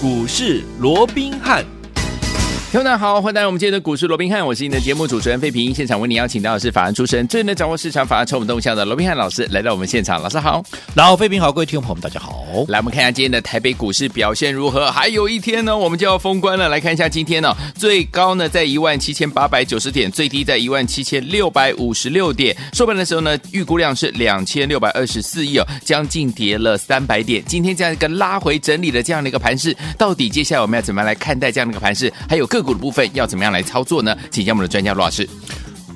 股市罗宾汉。听众大家好，欢迎来到我们今天的股市罗宾汉，我是你的节目主持人费平。现场为你邀请到的是法案出身、最能掌握市场法案筹码动向的罗宾汉老师来到我们现场。老师好，老费平好，各位听众朋友们大家好。来，我们看一下今天的台北股市表现如何？还有一天呢，我们就要封关了。来看一下今天呢，最高呢在一万七千八百九十点，最低在一万七千六百五十六点。收盘的时候呢，预估量是两千六百二十四亿哦，将近跌了三百点。今天这样一个拉回整理的这样的一个盘势，到底接下来我们要怎么来看待这样的一个盘势？还有个股的部分要怎么？样来操作呢？请教我们的专家罗老师。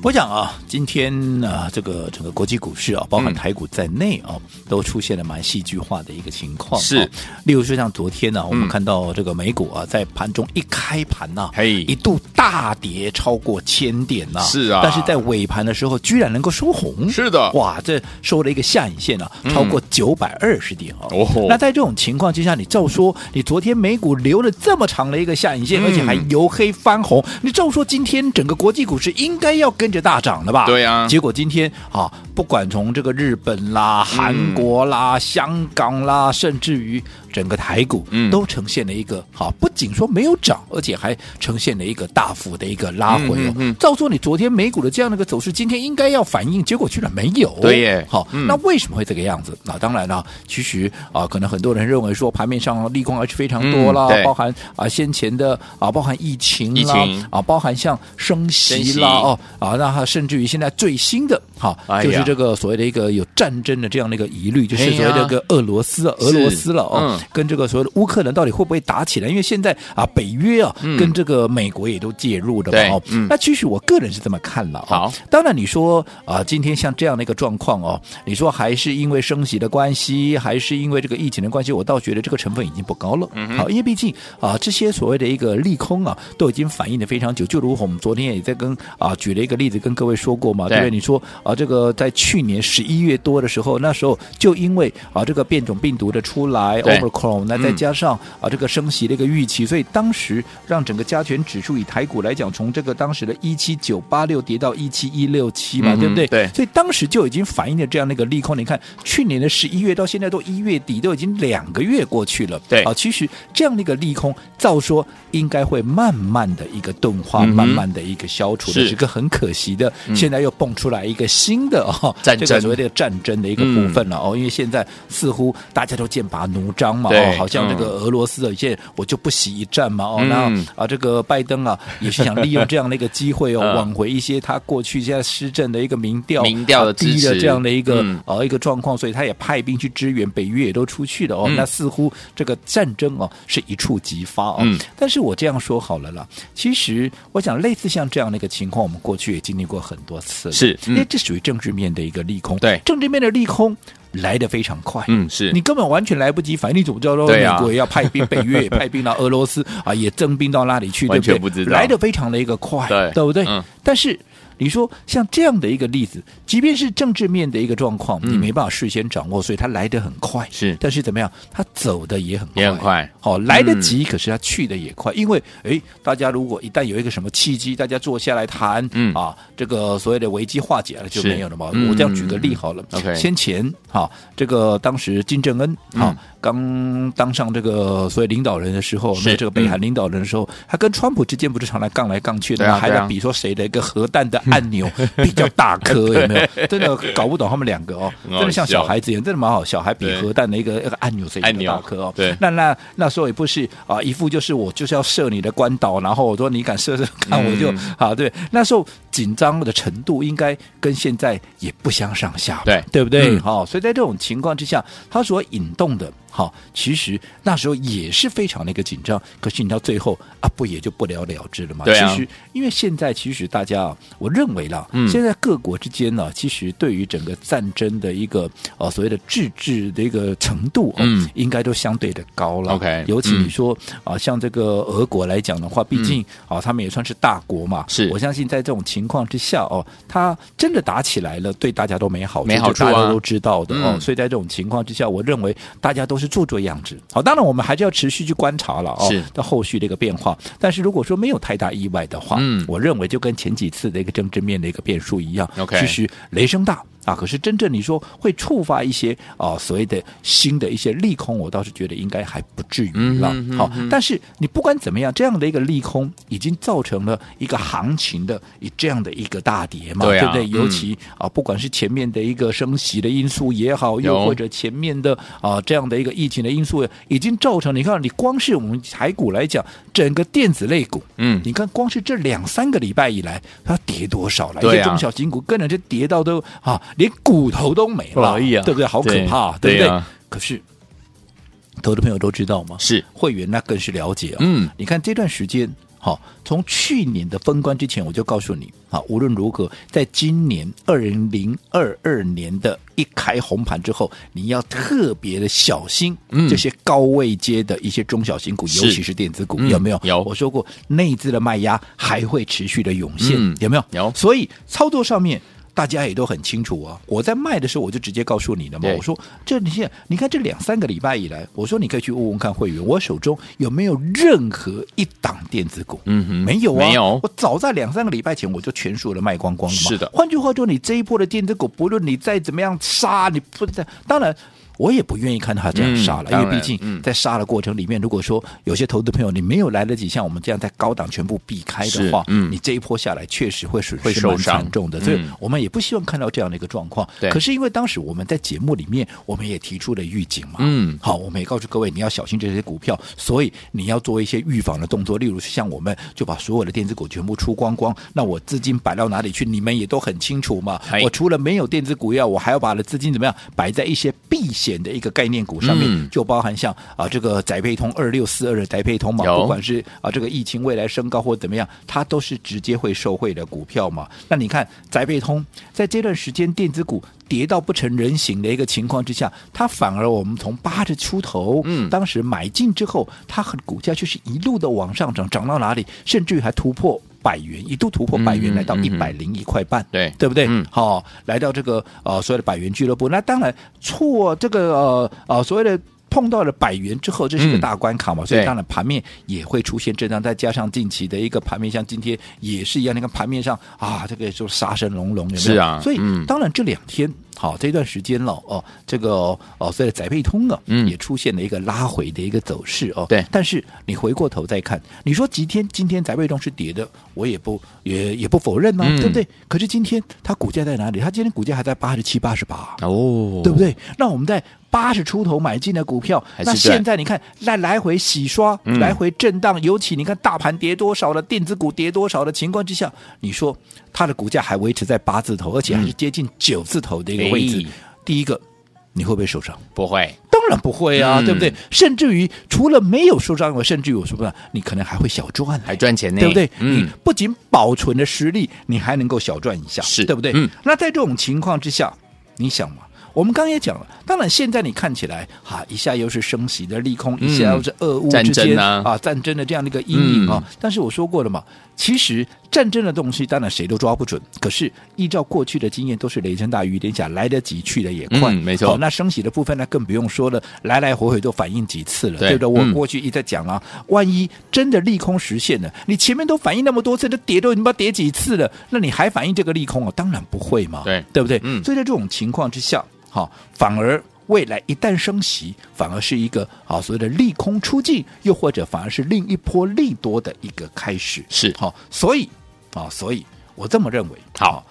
我讲啊，今天啊，这个整个国际股市啊，包含台股在内啊，嗯、都出现了蛮戏剧化的一个情况。是、啊，例如说像昨天呢、啊，我们看到这个美股啊，在盘中一开盘呐、啊，嘿，一度大跌超过千点呐、啊，是啊，但是在尾盘的时候，居然能够收红。是的，哇，这收了一个下影线啊，超过九百二十点啊。哦、嗯，那在这种情况之下，你照说，你昨天美股留了这么长的一个下影线，嗯、而且还由黑翻红，你照说今天整个国际股市应该要跟着大涨了吧？对啊，结果今天啊，不管从这个日本啦、韩国啦、嗯、香港啦，甚至于。整个台股都呈现了一个好，不仅说没有涨，而且还呈现了一个大幅的一个拉回哦。嗯，照说你昨天美股的这样的一个走势，今天应该要反应，结果居然没有。对耶，好，那为什么会这个样子？那当然了，其实啊，可能很多人认为说盘面上利空还是非常多啦，包含啊先前的啊，包含疫情啦，啊，包含像升息啦哦啊，那它甚至于现在最新的哈，就是这个所谓的一个有战争的这样的一个疑虑，就是所谓的个俄罗斯，俄罗斯了哦。跟这个所谓的乌克兰到底会不会打起来？因为现在啊，北约啊，跟这个美国也都介入的嘛。哦，那其实我个人是这么看了。好，当然你说啊，今天像这样的一个状况哦，你说还是因为升息的关系，还是因为这个疫情的关系？我倒觉得这个成分已经不高了。好，因为毕竟啊，这些所谓的一个利空啊，都已经反映的非常久。就如我们昨天也在跟啊举了一个例子跟各位说过嘛，对不对？你说啊，这个在去年十一月多的时候，那时候就因为啊这个变种病毒的出来，Omicron 那再加上啊，这个升息的一个预期，所以当时让整个加权指数以台股来讲，从这个当时的一七九八六跌到一七一六七嘛，嗯、对不对？对。所以当时就已经反映了这样的一个利空。你看，去年的十一月到现在都一月底，都已经两个月过去了。对啊，其实这样的一个利空，照说应该会慢慢的一个钝化，嗯、慢慢的一个消除的。是。是个很可惜的，嗯、现在又蹦出来一个新的哦，战争，这个所谓的战争的一个部分了哦，嗯、因为现在似乎大家都剑拔弩张嘛，哦，好像这个俄罗斯的一些，我就不惜一战嘛。哦，那啊，这个拜登啊，也是想利用这样的一个机会哦，挽回一些他过去现在施政的一个民调，民调的低的这样的一个呃一个状况，所以他也派兵去支援，北约也都出去了哦。那似乎这个战争哦是一触即发哦。但是我这样说好了啦，其实我想类似像这样的一个情况，我们过去也经历过很多次，是因为这属于政治面的一个利空，对政治面的利空。来得非常快，嗯，是你根本完全来不及反应，你怎么知道美国也要派兵，北约也派兵到俄罗斯啊，也征兵到那里去，对不对？不知道，来得非常的一个快，对，对不对？嗯，但是。你说像这样的一个例子，即便是政治面的一个状况，你没办法事先掌握，所以它来得很快。是，但是怎么样？它走的也很快，也很快。好，来得及，可是它去的也快。因为，哎，大家如果一旦有一个什么契机，大家坐下来谈，嗯啊，这个所谓的危机化解了就没有了嘛。我这样举个例好了。先前哈，这个当时金正恩哈刚当上这个所谓领导人的时候，那这个北韩领导人的时候，他跟川普之间不是常来杠来杠去的吗？还在比说谁的一个核弹的。按钮 比较大颗，有没有？真的搞不懂他们两个哦，真的像小孩子一样，真的蛮好。小孩比核弹的一个一个按钮谁比较大颗哦？对，那那那时候也不是啊，一副就是我就是要射你的关岛，然后我说你敢射射看我就啊，对，那时候紧张的程度应该跟现在也不相上下，对对不对？好，所以在这种情况之下，他所引动的。好，其实那时候也是非常的一个紧张，可是你到最后啊，不也就不了了之了吗？对啊。其实，因为现在其实大家啊，我认为啦，嗯，现在各国之间呢，其实对于整个战争的一个呃所谓的自治的一个程度，嗯，应该都相对的高了。OK，尤其你说啊，像这个俄国来讲的话，毕竟啊，他们也算是大国嘛。是，我相信在这种情况之下哦，他真的打起来了，对大家都没好处，没好处啊，大家都知道的哦。所以在这种情况之下，我认为大家都是。做做样子，好，当然我们还是要持续去观察了哦，是到后续的一个变化。但是如果说没有太大意外的话，嗯，我认为就跟前几次的一个政治面的一个变数一样，OK，其实雷声大啊，可是真正你说会触发一些啊所谓的新的一些利空，我倒是觉得应该还不至于了。嗯、好，但是你不管怎么样，这样的一个利空已经造成了一个行情的以这样的一个大跌嘛，对，啊、对不对？尤其、嗯、啊，不管是前面的一个升息的因素也好，又或者前面的啊这样的一个疫情的因素，已经造成你看，你光是我们台股来讲，整个电子类股，嗯，你看光是这两三个礼拜以来，它跌多少了？一些中小型股跟着就跌到都啊。连骨头都没了，对不对？好可怕，对，对不对？可是，投资朋友都知道吗？是会员那更是了解啊。嗯，你看这段时间，好，从去年的封关之前，我就告诉你，啊，无论如何，在今年二零零二二年的一开红盘之后，你要特别的小心这些高位阶的一些中小型股，嗯、尤其是电子股，有没有？有。我说过，内资的卖压还会持续的涌现，嗯、有没有？有。所以操作上面。大家也都很清楚啊！我在卖的时候，我就直接告诉你了嘛。我说，这你现在你看这两三个礼拜以来，我说你可以去问问看会员，我手中有没有任何一档电子股？嗯哼，没有啊，没有。我早在两三个礼拜前，我就全数的卖光光了嘛。是的。换句话说，你这一波的电子股，不论你再怎么样杀，你不在，当然。我也不愿意看到他这样杀了，嗯、因为毕竟在杀的过程里面，嗯、如果说有些投资朋友你没有来得及像我们这样在高档全部避开的话，嗯、你这一波下来确实会损失蛮惨重的，所以我们也不希望看到这样的一个状况。可是因为当时我们在节目里面，我们也提出了预警嘛，嗯，好，我们也告诉各位你要小心这些股票，所以你要做一些预防的动作，例如像我们就把所有的电子股全部出光光，那我资金摆到哪里去？你们也都很清楚嘛。我除了没有电子股要，我还要把的资金怎么样摆在一些避险的一个概念股。上面就包含像啊这个宅配通二六四二的宅配通嘛，不管是啊这个疫情未来升高或怎么样，它都是直接会受惠的股票嘛。那你看宅配通在这段时间电子股跌到不成人形的一个情况之下，它反而我们从八十出头，嗯，当时买进之后，它和股价却是一路的往上涨，涨到哪里，甚至于还突破百元，一度突破百元，来到一百零一块半，对对不对？嗯，好，来到这个呃所谓的百元俱乐部，那当然错这个呃呃所谓的。碰到了百元之后，这是一个大关卡嘛，嗯、所以当然盘面也会出现震荡，再加上近期的一个盘面，像今天也是一样，那个盘面上啊，这个就杀声隆隆，有没有？是啊，所以、嗯、当然这两天好这段时间了哦，这个哦，所以宅配通啊，嗯，也出现了一个拉回的一个走势哦。对，但是你回过头再看，你说今天今天宅配通是跌的，我也不也也不否认呢、啊，嗯、对不对？可是今天它股价在哪里？它今天股价还在八十七、八十八哦，对不对？那我们在。八十出头买进的股票，那现在你看来来回洗刷，嗯、来回震荡，尤其你看大盘跌多少了，电子股跌多少的情况之下，你说它的股价还维持在八字头，而且还是接近九字头的一个位置。嗯、第一个，你会不会受伤？不会，当然不会啊，嗯、对不对？甚至于除了没有受伤以外，甚至于我说不，你可能还会小赚，还赚钱呢，对不对？嗯，你不仅保存了实力，你还能够小赚一下，是对不对？嗯，那在这种情况之下，你想嘛？我们刚刚也讲了，当然现在你看起来哈，一下又是升息的利空，嗯、一下又是俄乌之间啊，啊战争的这样的一个阴影啊。嗯、但是我说过了嘛，其实战争的东西当然谁都抓不准，可是依照过去的经验，都是雷声大雨点小，来得及去的也快，嗯、没错。那升息的部分呢，更不用说了，来来回回都反映几次了，对，对不对？我过去一直在讲啊，嗯、万一真的利空实现了，你前面都反映那么多次，都跌都已经不知道跌几次了，那你还反映这个利空啊？当然不会嘛，对对不对？嗯。所以在这种情况之下。好，反而未来一旦升息，反而是一个啊所谓的利空出尽，又或者反而是另一波利多的一个开始。是好，所以啊，所以我这么认为。好，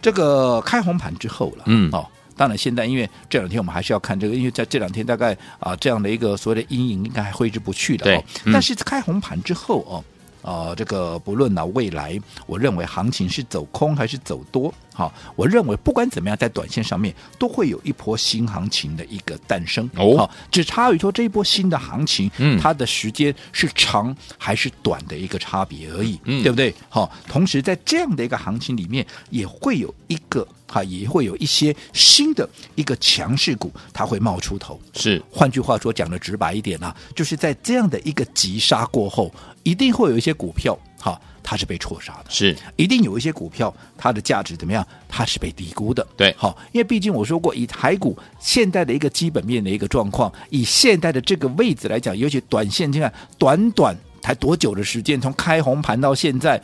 这个开红盘之后了，嗯，哦，当然现在因为这两天我们还是要看这个，因为在这两天大概啊这样的一个所谓的阴影应该还挥之不去的。对，嗯、但是开红盘之后哦。呃，这个不论呢，未来我认为行情是走空还是走多，好，我认为不管怎么样，在短线上面都会有一波新行情的一个诞生。哦，好，只差于说这一波新的行情，嗯，它的时间是长还是短的一个差别而已，嗯，对不对？好，同时在这样的一个行情里面，也会有一个哈，也会有一些新的一个强势股，它会冒出头。是，换句话说，讲的直白一点呢，就是在这样的一个急杀过后。一定会有一些股票，哈，它是被错杀的，是。一定有一些股票，它的价值怎么样？它是被低估的，对，好，因为毕竟我说过，以台股现在的一个基本面的一个状况，以现在的这个位置来讲，尤其短线，你看短短才多久的时间，从开红盘到现在，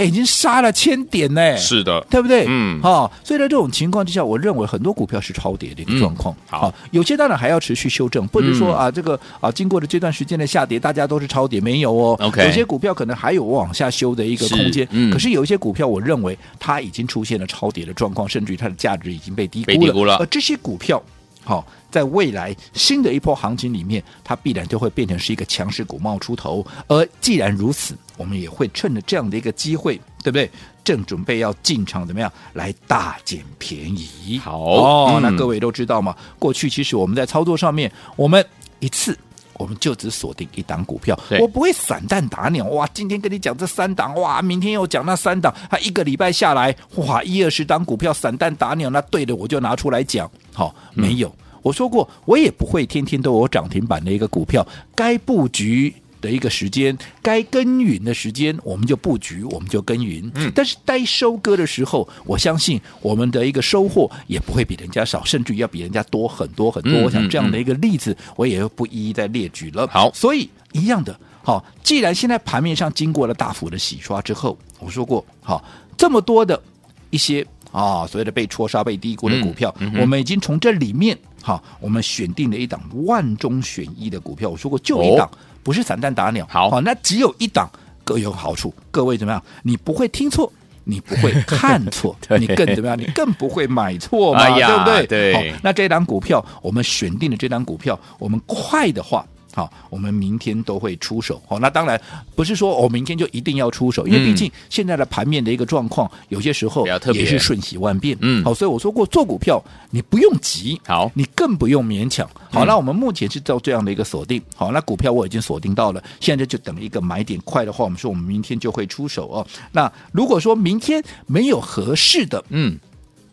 哎，已经杀了千点呢，是的，对不对？嗯，好、哦，所以在这种情况之下，我认为很多股票是超跌的一个状况。嗯、好、哦，有些当然还要持续修正，不能说、嗯、啊，这个啊，经过了这段时间的下跌，大家都是超跌，没有哦。OK，有些股票可能还有往下修的一个空间。嗯，可是有一些股票，我认为它已经出现了超跌的状况，甚至于它的价值已经被低估了。被低估了。而这些股票，好、哦，在未来新的一波行情里面，它必然就会变成是一个强势股冒出头。而既然如此，我们也会趁着这样的一个机会，对不对？正准备要进场，怎么样来大捡便宜？好哦，嗯、那各位都知道嘛。过去其实我们在操作上面，我们一次我们就只锁定一档股票，我不会散弹打鸟。哇，今天跟你讲这三档，哇，明天又讲那三档，他一个礼拜下来，哇，一二十档股票散弹打鸟，那对的我就拿出来讲。好、哦，没有，嗯、我说过，我也不会天天都有涨停板的一个股票，该布局。的一个时间，该耕耘的时间，我们就布局，我们就耕耘。嗯，但是该收割的时候，我相信我们的一个收获也不会比人家少，甚至于要比人家多很多很多。嗯、我想这样的一个例子，我也不一一再列举了。好，所以一样的，好，既然现在盘面上经过了大幅的洗刷之后，我说过，好，这么多的一些啊，所谓的被戳杀、被低估的股票，嗯嗯、我们已经从这里面，哈，我们选定了一档万中选一的股票。我说过，就一档。哦不是散弹打鸟，好，好，那只有一档各有好处。各位怎么样？你不会听错，你不会看错，你更怎么样？你更不会买错嘛，哎、对不对？对。好，那这档股票，我们选定的这档股票，我们快的话。好，我们明天都会出手。好，那当然不是说我、哦、明天就一定要出手，因为毕竟现在的盘面的一个状况，有些时候也是瞬息万变。嗯，好，所以我说过，做股票你不用急，好，你更不用勉强。好，那我们目前是做这样的一个锁定。好，那股票我已经锁定到了，现在就等一个买点快的话，我们说我们明天就会出手哦。那如果说明天没有合适的，嗯。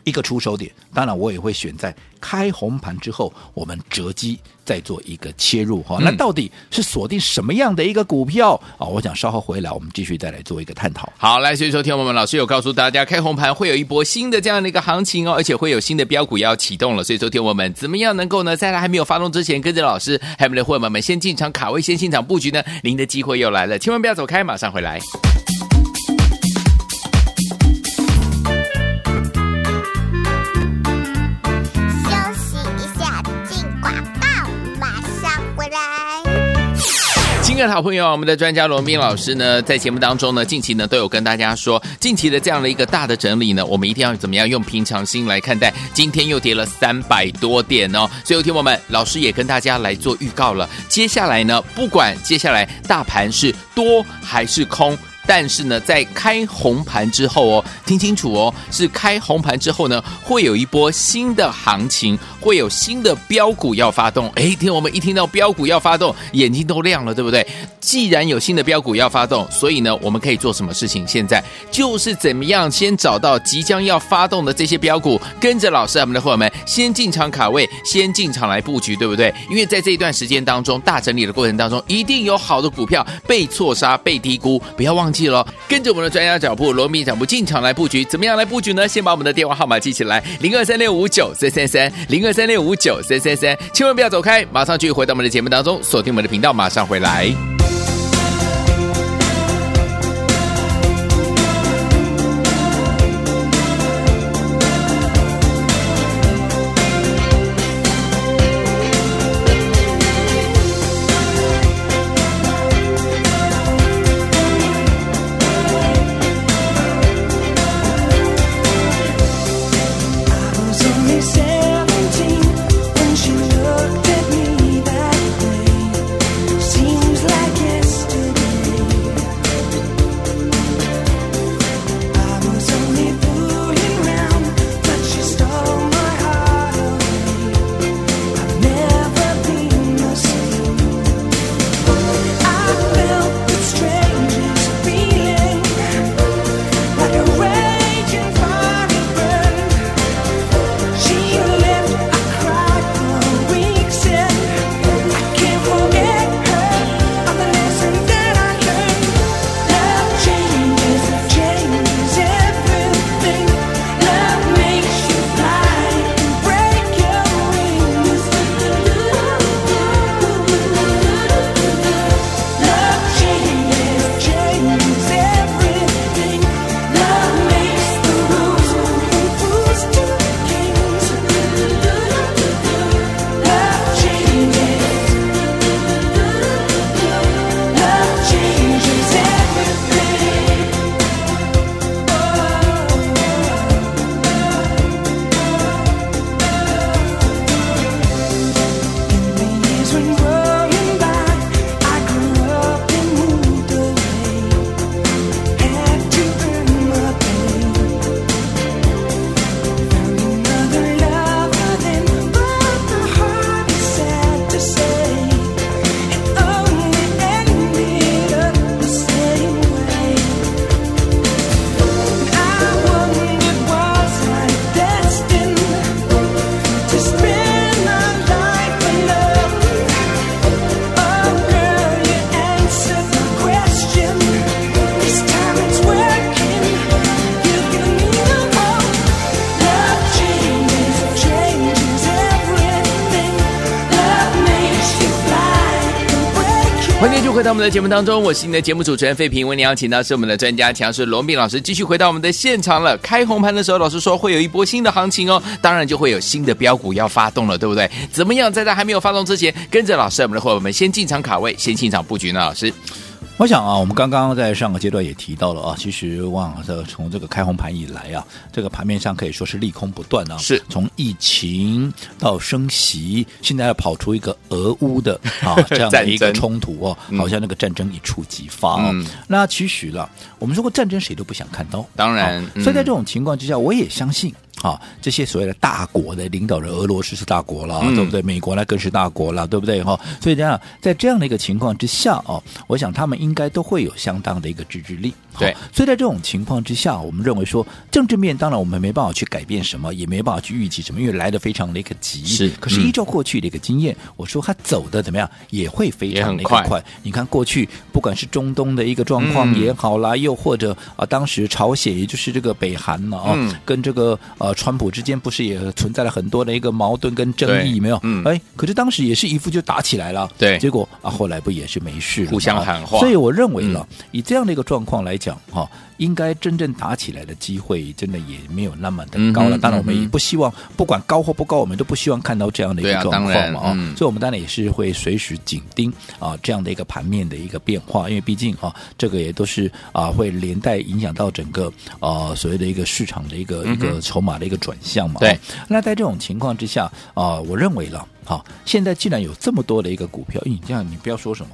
一个出手点，当然我也会选在开红盘之后，我们择机再做一个切入哈。嗯、那到底是锁定什么样的一个股票啊？我想稍后回来，我们继续再来做一个探讨。好，来，所以说，听我们老师有告诉大家，开红盘会有一波新的这样的一个行情哦，而且会有新的标股要启动了。所以说，听我们怎么样能够呢，在它还没有发动之前，跟着老师还有我们的伙伴们先进场卡位，先进场布局呢？您的机会又来了，千万不要走开，马上回来。亲爱的好朋友，我们的专家罗斌老师呢，在节目当中呢，近期呢都有跟大家说，近期的这样的一个大的整理呢，我们一定要怎么样用平常心来看待。今天又跌了三百多点哦，所以有听友们，老师也跟大家来做预告了。接下来呢，不管接下来大盘是多还是空。但是呢，在开红盘之后哦，听清楚哦，是开红盘之后呢，会有一波新的行情，会有新的标股要发动。哎，听我们一听到标股要发动，眼睛都亮了，对不对？既然有新的标股要发动，所以呢，我们可以做什么事情？现在就是怎么样先找到即将要发动的这些标股，跟着老师我们的伙伴们先进场卡位，先进场来布局，对不对？因为在这一段时间当中，大整理的过程当中，一定有好的股票被错杀、被低估，不要忘记。记了，跟着我们的专家脚步，罗密脚步进场来布局，怎么样来布局呢？先把我们的电话号码记起来，零二三六五九三三三，零二三六五九三三三，千万不要走开，马上去回到我们的节目当中，锁定我们的频道，马上回来。在我们的节目当中，我是你的节目主持人费平。为你邀请到是我们的专家强势罗斌老师，继续回到我们的现场了。开红盘的时候，老师说会有一波新的行情哦，当然就会有新的标股要发动了，对不对？怎么样，在它还没有发动之前，跟着老师，我们的伙伴们先进场卡位，先进场布局呢？老师。我想啊，我们刚刚在上个阶段也提到了啊，其实往这从这个开红盘以来啊，这个盘面上可以说是利空不断啊。是从疫情到升息，现在要跑出一个俄乌的啊 这样的一个冲突哦，好像那个战争一触即发哦。嗯、那其实了，我们说过战争谁都不想看到，当然，嗯、所以在这种情况之下，我也相信。啊，这些所谓的大国的领导人，俄罗斯是大国了，嗯、对不对？美国呢更是大国了，对不对？哈，所以这样，在这样的一个情况之下哦，我想他们应该都会有相当的一个自制力。对，所以在这种情况之下，我们认为说政治面当然我们没办法去改变什么，也没办法去预计什么，因为来的非常的一个急。是，可是依照过去的一个经验，嗯、我说他走的怎么样，也会非常的一个快。快你看过去不管是中东的一个状况也好啦，嗯、又或者啊，当时朝鲜也就是这个北韩了啊，嗯、跟这个呃川普之间不是也存在了很多的一个矛盾跟争议没有？嗯，哎，可是当时也是一副就打起来了。对，结果啊，后来不也是没事了，互相喊话。所以我认为呢，嗯、以这样的一个状况来讲哈。应该真正打起来的机会，真的也没有那么的高了。嗯、当然，我们也不希望，嗯、不管高或不高，我们都不希望看到这样的一个状况嘛啊。嗯、所以，我们当然也是会随时紧盯啊这样的一个盘面的一个变化，因为毕竟啊，这个也都是啊会连带影响到整个啊所谓的一个市场的一个、嗯、一个筹码的一个转向嘛。对、啊。那在这种情况之下啊，我认为了，好、啊，现在既然有这么多的一个股票，你这样你不要说什么。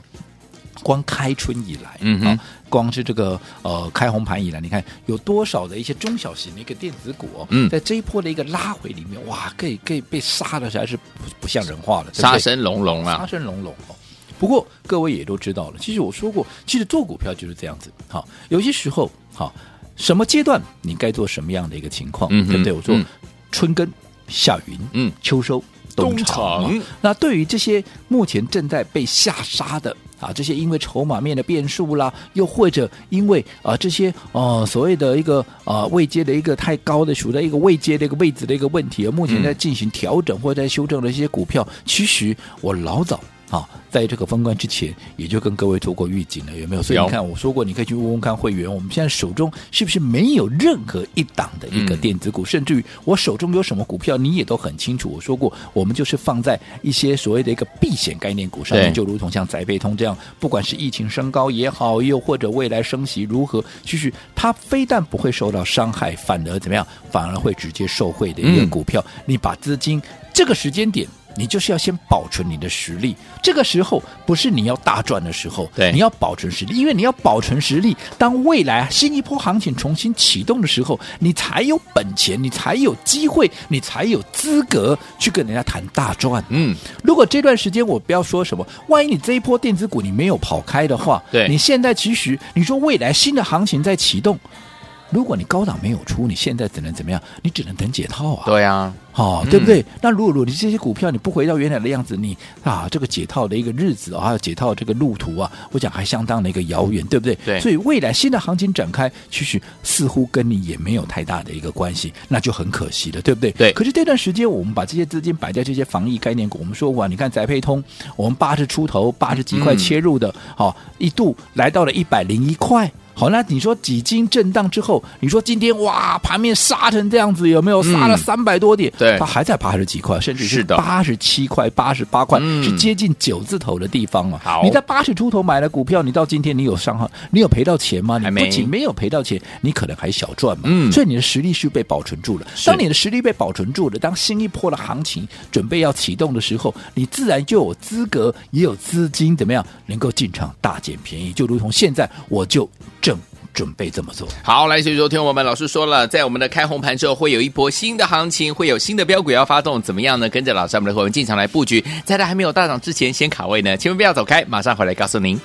光开春以来，嗯哼，光是这个呃开红盘以来，你看有多少的一些中小型的一个电子股，哦，嗯，在这一波的一个拉回里面，哇，可以可以被杀的实在是不不像人话了，杀声隆隆啊，杀声隆隆哦。不过各位也都知道了，其实我说过，其实做股票就是这样子，好，有些时候好，什么阶段你该做什么样的一个情况，嗯哼，对不对？我说春耕夏云，嗯，秋收冬藏。冬那对于这些目前正在被下杀的。啊，这些因为筹码面的变数啦，又或者因为啊这些呃所谓的一个啊位阶的一个太高的，处在一个位阶的一个位置的一个问题，而目前在进行调整或者在修正的一些股票，其实我老早。啊，在这个封关之前，也就跟各位做过预警了，有没有？所以你看，我说过，你可以去问问看会员，我们现在手中是不是没有任何一档的一个电子股，嗯、甚至于我手中有什么股票，你也都很清楚。我说过，我们就是放在一些所谓的一个避险概念股上面，就如同像宅配通这样，不管是疫情升高也好，又或者未来升息如何，其实它非但不会受到伤害，反而怎么样？反而会直接受惠的一个股票。嗯、你把资金这个时间点。你就是要先保存你的实力，这个时候不是你要大赚的时候，对，你要保存实力，因为你要保存实力，当未来新一波行情重新启动的时候，你才有本钱，你才有机会，你才有资格去跟人家谈大赚。嗯，如果这段时间我不要说什么，万一你这一波电子股你没有跑开的话，对，你现在其实你说未来新的行情在启动。如果你高档没有出，你现在只能怎么样？你只能等解套啊！对呀、啊，好、哦，对不对？嗯、那如果如果你这些股票你不回到原来的样子，你啊，这个解套的一个日子啊，还有解套这个路途啊，我讲还相当的一个遥远，对不对？对。所以未来新的行情展开，其实似乎跟你也没有太大的一个关系，那就很可惜了，对不对？对。可是这段时间，我们把这些资金摆在这些防疫概念股，我们说哇，你看宅配通，我们八十出头，八十几块切入的，好、嗯哦，一度来到了一百零一块。好，那你说几经震荡之后，你说今天哇，盘面杀成这样子，有没有杀了三百多点？嗯、对，它还在八十几块，甚至是八十七块、八十八块，嗯、是接近九字头的地方啊。好，你在八十出头买了股票，你到今天你有伤害，你有赔到钱吗？你不仅没有赔到钱，你可能还小赚嘛。嗯，所以你的实力是被保存住了。当你的实力被保存住了，当新一波的行情准备要启动的时候，你自然就有资格，也有资金，怎么样能够进场大捡便宜？就如同现在，我就正准备这么做。好，来，所以昨天我们老师说了，在我们的开红盘之后，会有一波新的行情，会有新的标股要发动，怎么样呢？跟着老师，我们的伙伴进场来布局，在它还没有大涨之前，先卡位呢，千万不要走开，马上回来告诉您。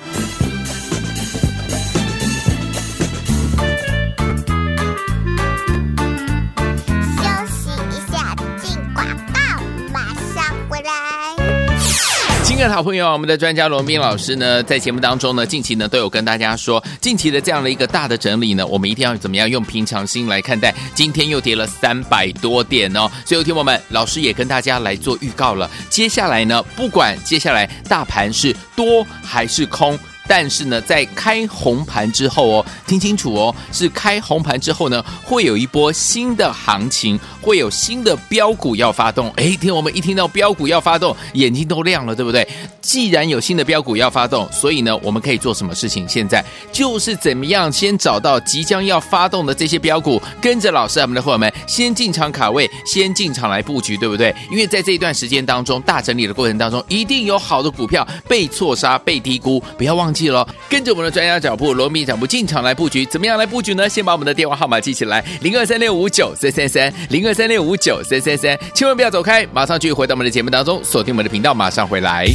的好朋友，我们的专家罗斌老师呢，在节目当中呢，近期呢都有跟大家说，近期的这样的一个大的整理呢，我们一定要怎么样用平常心来看待。今天又跌了三百多点哦，所以有听友们，老师也跟大家来做预告了。接下来呢，不管接下来大盘是多还是空。但是呢，在开红盘之后哦，听清楚哦，是开红盘之后呢，会有一波新的行情，会有新的标股要发动。哎，听我们一听到标股要发动，眼睛都亮了，对不对？既然有新的标股要发动，所以呢，我们可以做什么事情？现在就是怎么样先找到即将要发动的这些标股，跟着老师我们的伙伴们先进场卡位，先进场来布局，对不对？因为在这一段时间当中，大整理的过程当中，一定有好的股票被错杀、被低估，不要忘记。记了，跟着我们的专家脚步，罗密脚步进场来布局，怎么样来布局呢？先把我们的电话号码记起来，零二三六五九三三三，零二三六五九三三三，千万不要走开，马上去回到我们的节目当中，锁定我们的频道，马上回来。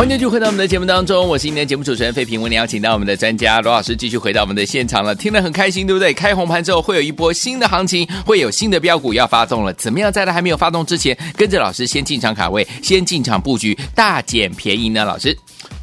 欢迎继续回到我们的节目当中，我是今天的节目主持人费平，为您邀请到我们的专家罗老师继续回到我们的现场了，听得很开心，对不对？开红盘之后会有一波新的行情，会有新的标股要发动了，怎么样在它还没有发动之前，跟着老师先进场卡位，先进场布局，大捡便宜呢？老师，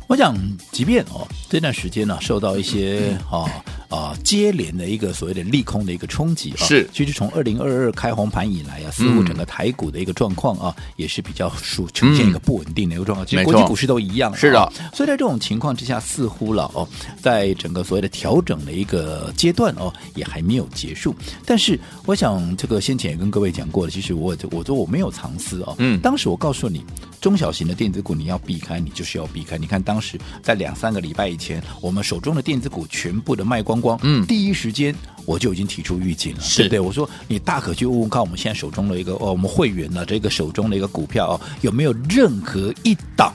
我想，即便哦这段时间呢、啊、受到一些啊。哦啊，接连的一个所谓的利空的一个冲击啊，是，其实从二零二二开红盘以来啊，似乎整个台股的一个状况啊，也是比较属呈现一个不稳定的一个状况。嗯、其实国际股市都一样，是的。所以在这种情况之下，似乎了哦，在整个所谓的调整的一个阶段哦，也还没有结束。但是，我想这个先前也跟各位讲过了，其实我我说我没有藏私哦，嗯，当时我告诉你，中小型的电子股你要避开，你就是要避开。你看当时在两三个礼拜以前，我们手中的电子股全部的卖光。光，嗯，第一时间我就已经提出预警了，是对不对？我说你大可去问问看，我们现在手中的一个哦，我们会员呢，这个手中的一个股票哦，有没有任何一档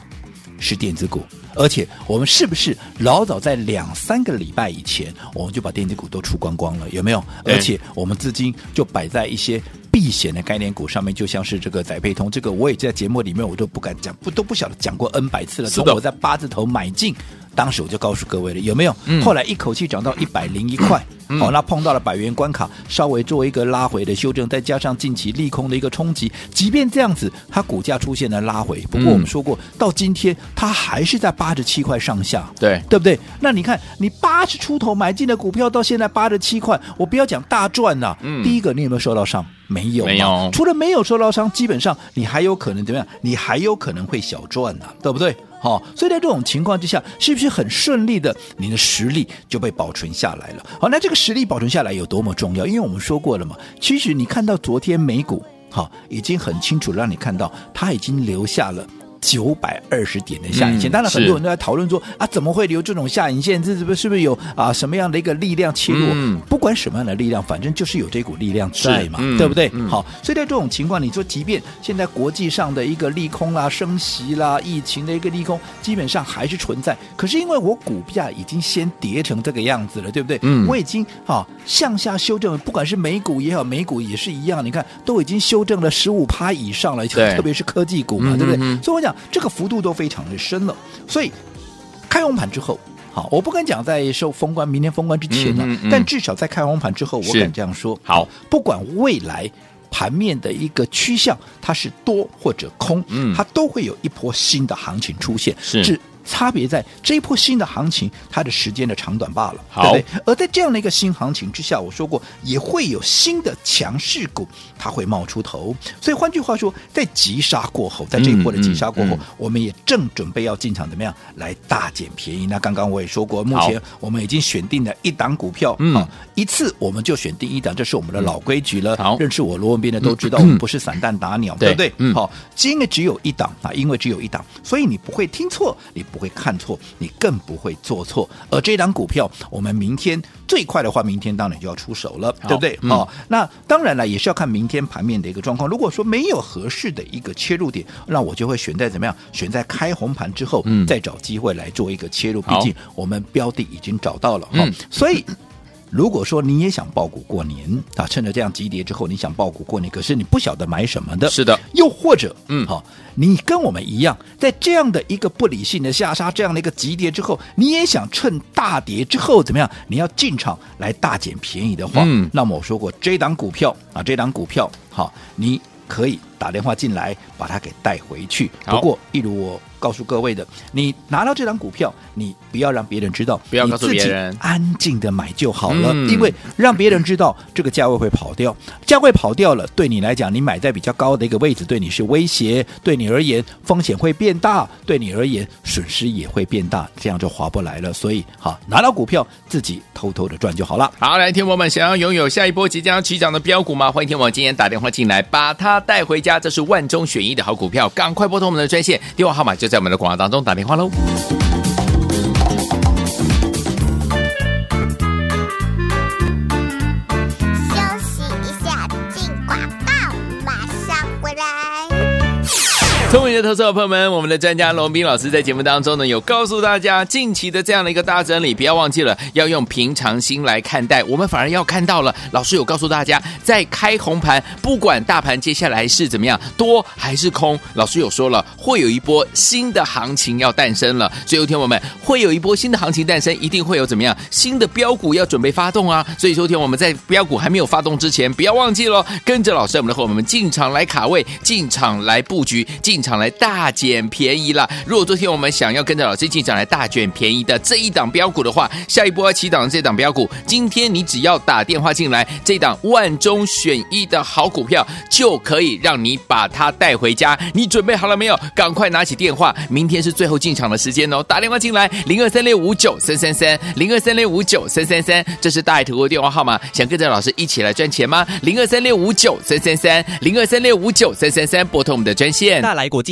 是电子股？而且我们是不是老早在两三个礼拜以前，我们就把电子股都出光光了？有没有？而且我们资金就摆在一些避险的概念股上面，就像是这个载配通，这个我也在节目里面我都不敢讲，不都不晓得讲过 N 百次了。从我在八字头买进。当时我就告诉各位了，有没有？嗯、后来一口气涨到一百零一块，好、那碰到了百元关卡，稍微做一个拉回的修正，再加上近期利空的一个冲击，即便这样子，它股价出现了拉回。不过我们说过，嗯、到今天它还是在八十七块上下，对对不对？那你看，你八十出头买进的股票，到现在八十七块，我不要讲大赚呐、第一个，你有没有受到伤？没有，没有。除了没有受到伤，基本上你还有可能怎么样？你还有可能会小赚呐、啊，对不对？好、哦，所以在这种情况之下，是不是很顺利的，你的实力就被保存下来了？好，那这个实力保存下来有多么重要？因为我们说过了嘛，其实你看到昨天美股，好，已经很清楚让你看到，它已经留下了。九百二十点的下影线，当然很多人都在讨论说啊，怎么会留这种下影线？这是不是不是有啊什么样的一个力量切入？嗯、不管什么样的力量，反正就是有这股力量在嘛，嗯、对不对？嗯、好，所以在这种情况，你说即便现在国际上的一个利空啦、升息啦、疫情的一个利空，基本上还是存在。可是因为我股价已经先跌成这个样子了，对不对？嗯，我已经啊向下修正，不管是美股也好，美股也是一样，你看都已经修正了十五趴以上了，对特别是科技股嘛，嗯、对不对？嗯、所以我讲。这个幅度都非常的深了，所以开红盘之后，好，我不敢讲在收封关，明天封关之前呢，嗯嗯嗯、但至少在开红盘之后，我敢这样说。好，不管未来盘面的一个趋向，它是多或者空，嗯，它都会有一波新的行情出现。是，差别在这一波新的行情，它的时间的长短罢了，好对不对？而在这样的一个新行情之下，我说过也会有新的强势股，它会冒出头。所以换句话说，在急杀过后，在这一波的急杀过后，嗯嗯嗯、我们也正准备要进场，怎么样来大捡便宜？那刚刚我也说过，目前我们已经选定了一档股票，嗯、啊，一次我们就选定一档，这是我们的老规矩了。好，认识我罗文斌的都知道，我们不是散弹打鸟，嗯、对不对？嗯，好，今天只有一档啊，因为只有一档，所以你不会听错，你不会看错，你更不会做错。而这档股票，我们明天最快的话，明天当然就要出手了，对不对？好、嗯，那当然了，也是要看明天盘面的一个状况。如果说没有合适的一个切入点，那我就会选在怎么样？选在开红盘之后，嗯、再找机会来做一个切入。毕竟我们标的已经找到了，哈、嗯，所以。如果说你也想抱股过年啊，趁着这样急跌之后，你想抱股过年，可是你不晓得买什么的，是的，又或者，嗯，好，你跟我们一样，在这样的一个不理性的下杀，这样的一个急跌之后，你也想趁大跌之后怎么样？你要进场来大捡便宜的话，嗯，那么我说过，这档股票啊，这档股票，好，你可以打电话进来把它给带回去。不过，一如我。告诉各位的，你拿到这张股票，你不要让别人知道，不要告诉别人，安静的买就好了。因为让别人知道这个价位会跑掉，价位跑掉了，对你来讲，你买在比较高的一个位置，对你是威胁，对你而言风险会变大，对你而言损失也会变大，这样就划不来了。所以，好，拿到股票自己偷偷的赚就好了。好，来，听我们想要拥有下一波即将起涨的标股吗？欢迎听我今天打电话进来，把它带回家。这是万中选一的好股票，赶快拨通我们的专线，电话号码就在我们的广告当中，打电话喽。投资者朋友们，我们的专家龙斌老师在节目当中呢，有告诉大家近期的这样的一个大整理，不要忘记了要用平常心来看待。我们反而要看到了，老师有告诉大家，在开红盘，不管大盘接下来是怎么样，多还是空，老师有说了，会有一波新的行情要诞生了。所以，有天我们会有一波新的行情诞生，一定会有怎么样新的标股要准备发动啊。所以，昨天我们在标股还没有发动之前，不要忘记了跟着老师我们的后，我们进场来卡位，进场来布局，进。场来大捡便宜了。如果昨天我们想要跟着老师进场来大捡便宜的这一档标股的话，下一波要起档的这档标股，今天你只要打电话进来，这档万中选一的好股票就可以让你把它带回家。你准备好了没有？赶快拿起电话，明天是最后进场的时间哦！打电话进来，零二三六五九三三三，零二三六五九三三三，这是大爱投顾电话号码。想跟着老师一起来赚钱吗？零二三六五九三三三，零二三六五九三三三，拨通我们的专线。大来国际